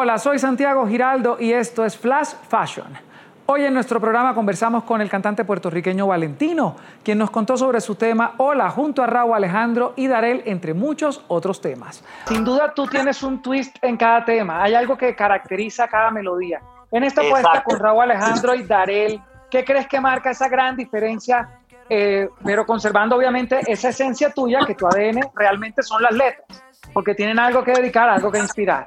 Hola, soy Santiago Giraldo y esto es Flash Fashion. Hoy en nuestro programa conversamos con el cantante puertorriqueño Valentino, quien nos contó sobre su tema Hola junto a Raúl Alejandro y Darel, entre muchos otros temas. Sin duda tú tienes un twist en cada tema, hay algo que caracteriza cada melodía. En esta puesta con Raúl Alejandro y Darel, ¿qué crees que marca esa gran diferencia, eh, pero conservando obviamente esa esencia tuya, que tu ADN realmente son las letras, porque tienen algo que dedicar, algo que inspirar?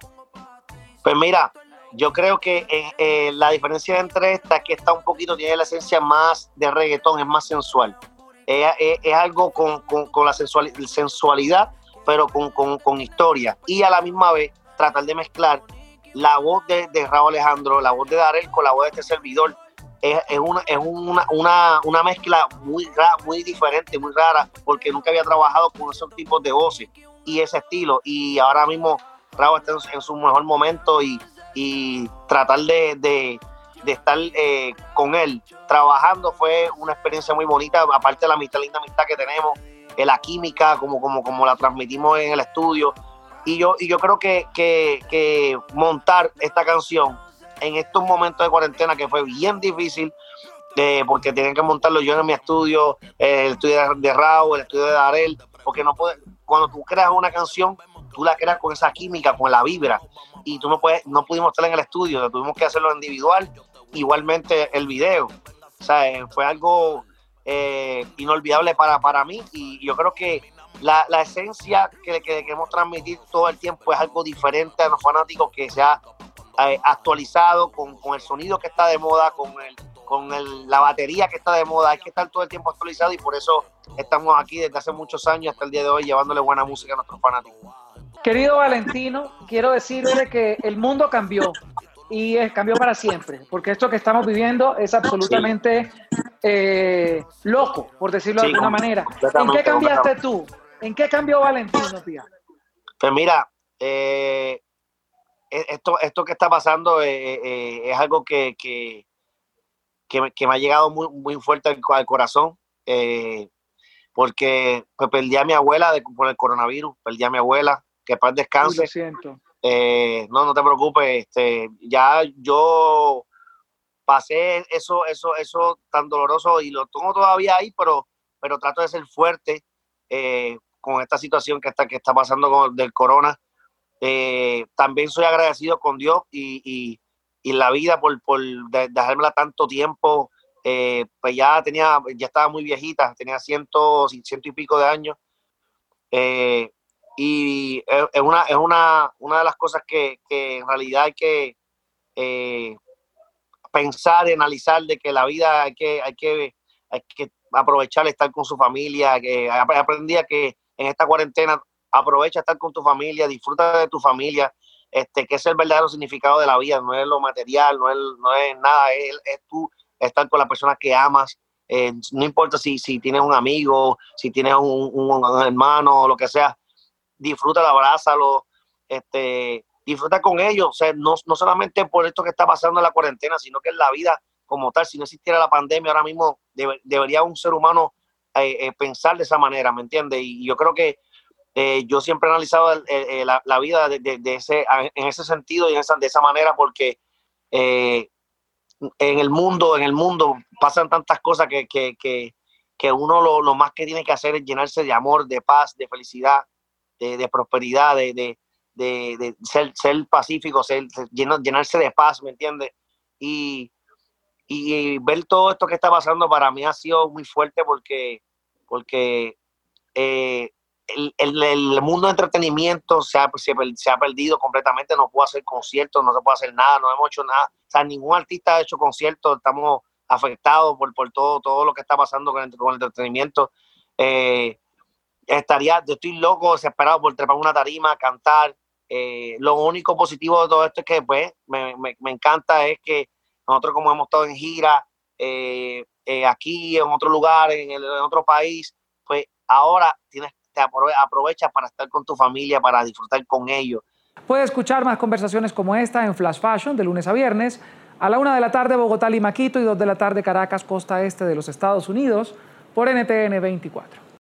Pues mira, yo creo que eh, eh, la diferencia entre esta es que esta un poquito tiene la esencia más de reggaetón, es más sensual. es algo con, la sensualidad, pero con, historia. Y a la misma vez tratar de mezclar la voz de, Raúl Alejandro, la voz de Darel con la voz de este servidor. Es, una, es una, una, mezcla muy, muy diferente, muy rara, porque nunca había trabajado con esos tipos de voces y ese estilo. Y ahora mismo Raúl está en, su mejor momento y, tratar de, estar eh, con él trabajando fue una experiencia muy bonita, aparte de la amistad, linda amistad que tenemos, eh, la química, como, como, como la transmitimos en el estudio. Y yo, y yo creo que, que, montar esta canción en estos momentos de cuarentena que fue bien difícil, eh, porque tienen que montarlo yo en mi estudio, el estudio de Raúl, el estudio de Darel, porque no puede, cuando tú creas una canción, tú la creas con esa química, con la vibra, y tú no puedes, no pudimos estar en el estudio, tuvimos que hacerlo individual, igualmente el video. O sea, eh, fue algo eh, inolvidable para, para mí y yo creo que la, esencia que, queremos transmitir todo el tiempo es algo diferente a los fanáticos que se ha eh, actualizado con, con, el sonido que está de moda, con, el, con el, la batería que está de moda, hay que estar todo el tiempo actualizado y por eso estamos aquí desde hace muchos años hasta el día de hoy llevándole buena música a nuestros fanáticos. Querido Valentino, quiero decirle que el mundo cambió y cambió para siempre, porque esto que estamos viviendo es absolutamente eh, loco, por decirlo de alguna manera. ¿En qué cambiaste tú? ¿En qué cambió Valentino, tía? Pues mira, eh, e, esto, esto que está pasando eh, es algo que, que, me ha llegado muy, muy fuerte al, corazón, porque pues, perdí a mi abuela por el coronavirus, perdí a mi abuela, que paz descanse. Eh, no, no te preocupes, este, ya yo pasé eso, eso, eso tan doloroso y lo tengo todavía ahí, pero, pero trato de ser fuerte eh, con esta situación que está, que está pasando con, del corona. Eh, también soy agradecido con Dios y, la vida por, por dejármela tanto tiempo. pues ya tenía, ya estaba muy viejita, tenía ciento, ciento y pico de años. Y es una, es una, una de las cosas que, en realidad hay que eh, pensar y analizar de que la vida hay que, hay que, hay que aprovechar estar con su familia. Que aprendí a que en esta cuarentena aprovecha estar con tu familia, disfruta de tu familia, este, que es el verdadero significado de la vida, no es lo material, no es, no es nada, es, es tú estar con la persona que amas. Eh, no importa si, si tienes un amigo, si tienes un, un hermano o lo que sea, disfruta, abrázalo, este, disfruta con ellos, o sea, no, no solamente por esto que está pasando en la cuarentena, sino que en la vida como tal, si no existiera la pandemia, ahora mismo debería un ser humano eh, eh, pensar de esa manera, ¿me entiendes? Y, yo creo que eh, yo siempre he analizado la, vida de, ese, en ese sentido y en esa, de esa manera porque en el mundo, en el mundo pasan tantas cosas que, que, que, que uno lo, lo, más que tiene que hacer es llenarse de amor, de paz, de felicidad, de, prosperidad, de, ser, ser, pacífico, ser, llenarse de paz, ¿me entiendes? Y, ver todo esto que está pasando para mí ha sido muy fuerte porque, porque eh, el, mundo de entretenimiento se ha, se, ha perdido completamente, no puedo hacer conciertos, no se puede hacer nada, no hemos hecho nada, o sea, ningún artista ha hecho conciertos, estamos afectados por, por todo, todo lo que está pasando con el, con el entretenimiento. Eh, estaría, yo estoy loco, desesperado por trepar una tarima, cantar. Eh, lo único positivo de todo esto es que pues me, encanta es que nosotros como hemos estado en gira, eh, eh, aquí, en otro lugar, en, el, otro país, pues ahora tienes, te aprovechas para estar con tu familia, para disfrutar con ellos. Puede escuchar más conversaciones como esta en Flash Fashion de lunes a viernes, a la una de la tarde Bogotá, Lima, Quito y dos de la tarde Caracas, costa este de los Estados Unidos, por NTN 24.